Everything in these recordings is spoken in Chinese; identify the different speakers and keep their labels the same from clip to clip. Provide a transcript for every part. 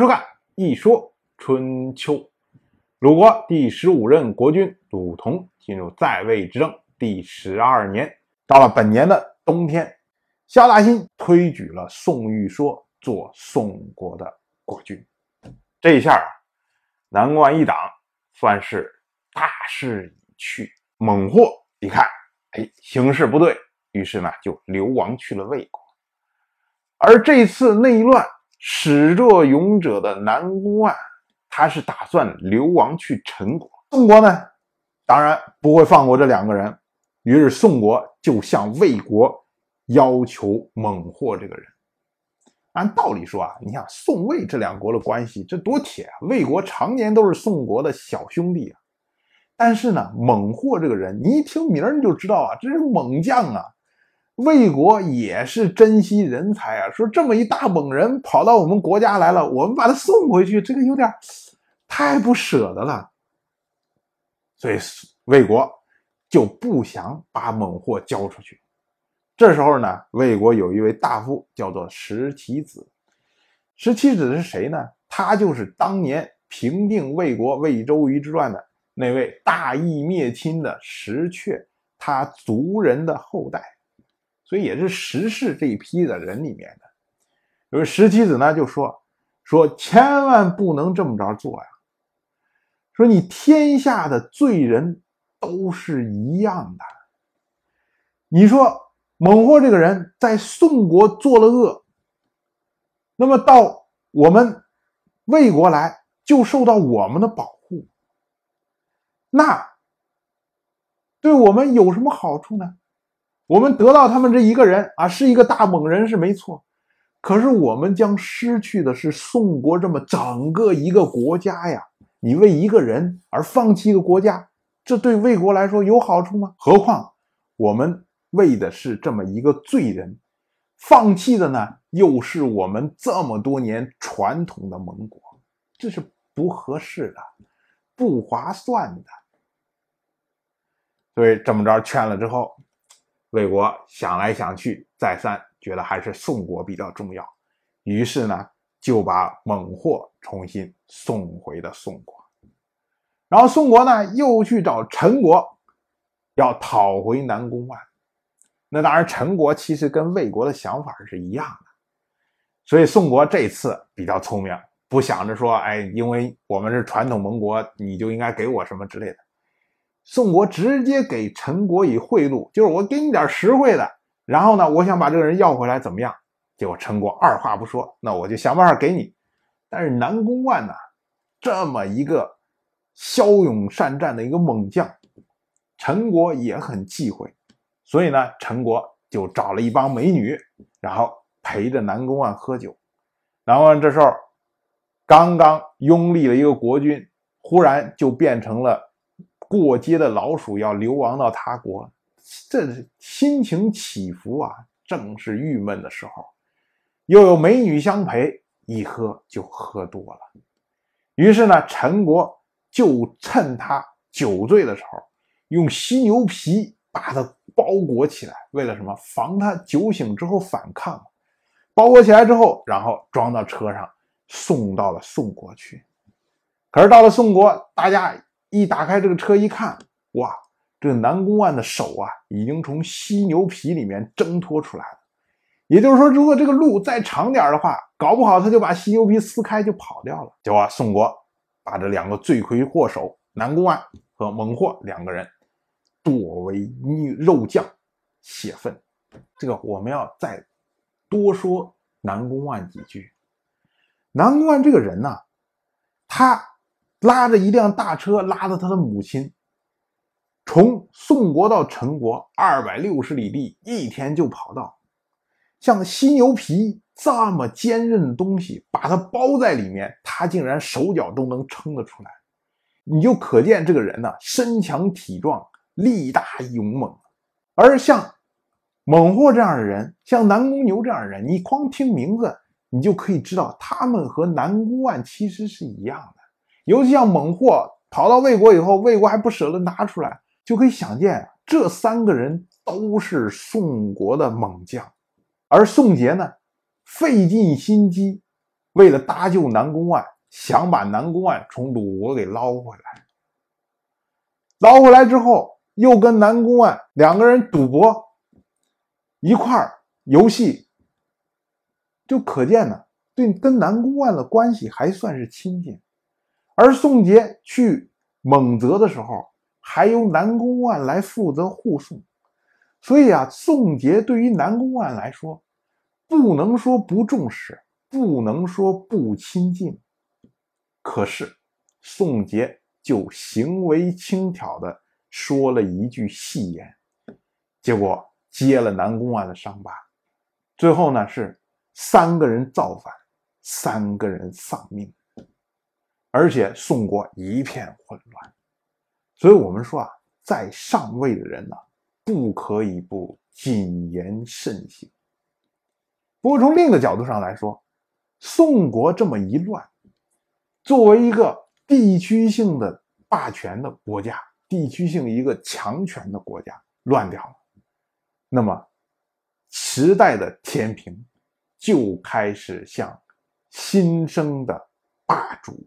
Speaker 1: 收看《一说春秋》。鲁国第十五任国君鲁同进入在位执政第十二年，到了本年的冬天，萧大新推举了宋玉说做宋国的国君。这一下啊，南关一党算是大势已去。猛获一看，哎，形势不对，于是呢就流亡去了魏国。而这次内乱。始作俑者的南宫万，他是打算流亡去陈国。宋国呢，当然不会放过这两个人，于是宋国就向魏国要求猛获这个人。按道理说啊，你想宋魏这两国的关系，这多铁啊！魏国常年都是宋国的小兄弟啊。但是呢，猛获这个人，你一听名儿你就知道啊，这是猛将啊。魏国也是珍惜人才啊，说这么一大猛人跑到我们国家来了，我们把他送回去，这个有点太不舍得了。所以魏国就不想把猛货交出去。这时候呢，魏国有一位大夫叫做石岐子。石岐子是谁呢？他就是当年平定魏国魏周瑜之乱的那位大义灭亲的石阙，他族人的后代。所以也是石氏这一批的人里面的，有石七子呢就说说千万不能这么着做呀，说你天下的罪人都是一样的，你说猛获这个人在宋国做了恶，那么到我们魏国来就受到我们的保护，那对我们有什么好处呢？我们得到他们这一个人啊，是一个大猛人是没错，可是我们将失去的是宋国这么整个一个国家呀！你为一个人而放弃一个国家，这对魏国来说有好处吗？何况我们为的是这么一个罪人，放弃的呢，又是我们这么多年传统的盟国，这是不合适的，不划算的。所以这么着劝了之后。魏国想来想去，再三觉得还是宋国比较重要，于是呢，就把猛货重新送回了宋国。然后宋国呢，又去找陈国，要讨回南宫万。那当然，陈国其实跟魏国的想法是一样的，所以宋国这次比较聪明，不想着说，哎，因为我们是传统盟国，你就应该给我什么之类的。宋国直接给陈国以贿赂，就是我给你点实惠的，然后呢，我想把这个人要回来，怎么样？结果陈国二话不说，那我就想办法给你。但是南宫万呢，这么一个骁勇善战的一个猛将，陈国也很忌讳，所以呢，陈国就找了一帮美女，然后陪着南宫万喝酒。南宫万这时候刚刚拥立了一个国君，忽然就变成了。过街的老鼠要流亡到他国，这心情起伏啊，正是郁闷的时候。又有美女相陪，一喝就喝多了。于是呢，陈国就趁他酒醉的时候，用犀牛皮把他包裹起来，为了什么？防他酒醒之后反抗。包裹起来之后，然后装到车上，送到了宋国去。可是到了宋国，大家。一打开这个车一看，哇，这南宫万的手啊，已经从犀牛皮里面挣脱出来了。也就是说，如果这个路再长点的话，搞不好他就把犀牛皮撕开就跑掉了。结果宋国把这两个罪魁祸首南宫万和猛获两个人剁为肉酱，泄愤。这个我们要再多说南宫万几句。南宫万这个人呢，他。拉着一辆大车，拉着他的母亲，从宋国到陈国二百六十里地，一天就跑到。像犀牛皮这么坚韧的东西，把它包在里面，他竟然手脚都能撑得出来。你就可见这个人呢，身强体壮，力大勇猛。而像猛货这样的人，像南宫牛这样的人，你光听名字，你就可以知道，他们和南宫万其实是一样的。尤其像猛货跑到魏国以后，魏国还不舍得拿出来，就可以想见这三个人都是宋国的猛将。而宋杰呢，费尽心机，为了搭救南宫万，想把南宫万从鲁国给捞回来。捞回来之后，又跟南宫万两个人赌博，一块儿游戏，就可见呢，对跟南宫万的关系还算是亲近。而宋杰去蒙泽的时候，还由南宫万来负责护送，所以啊，宋杰对于南宫万来说，不能说不重视，不能说不亲近，可是宋杰就行为轻佻的说了一句戏言，结果揭了南宫万的伤疤，最后呢是三个人造反，三个人丧命。而且宋国一片混乱，所以我们说啊，在上位的人呢，不可以不谨言慎行。不过从另一个角度上来说，宋国这么一乱，作为一个地区性的霸权的国家，地区性一个强权的国家乱掉了，那么时代的天平就开始向新生的霸主。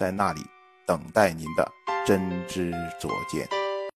Speaker 2: 在那里等待您的真知灼见。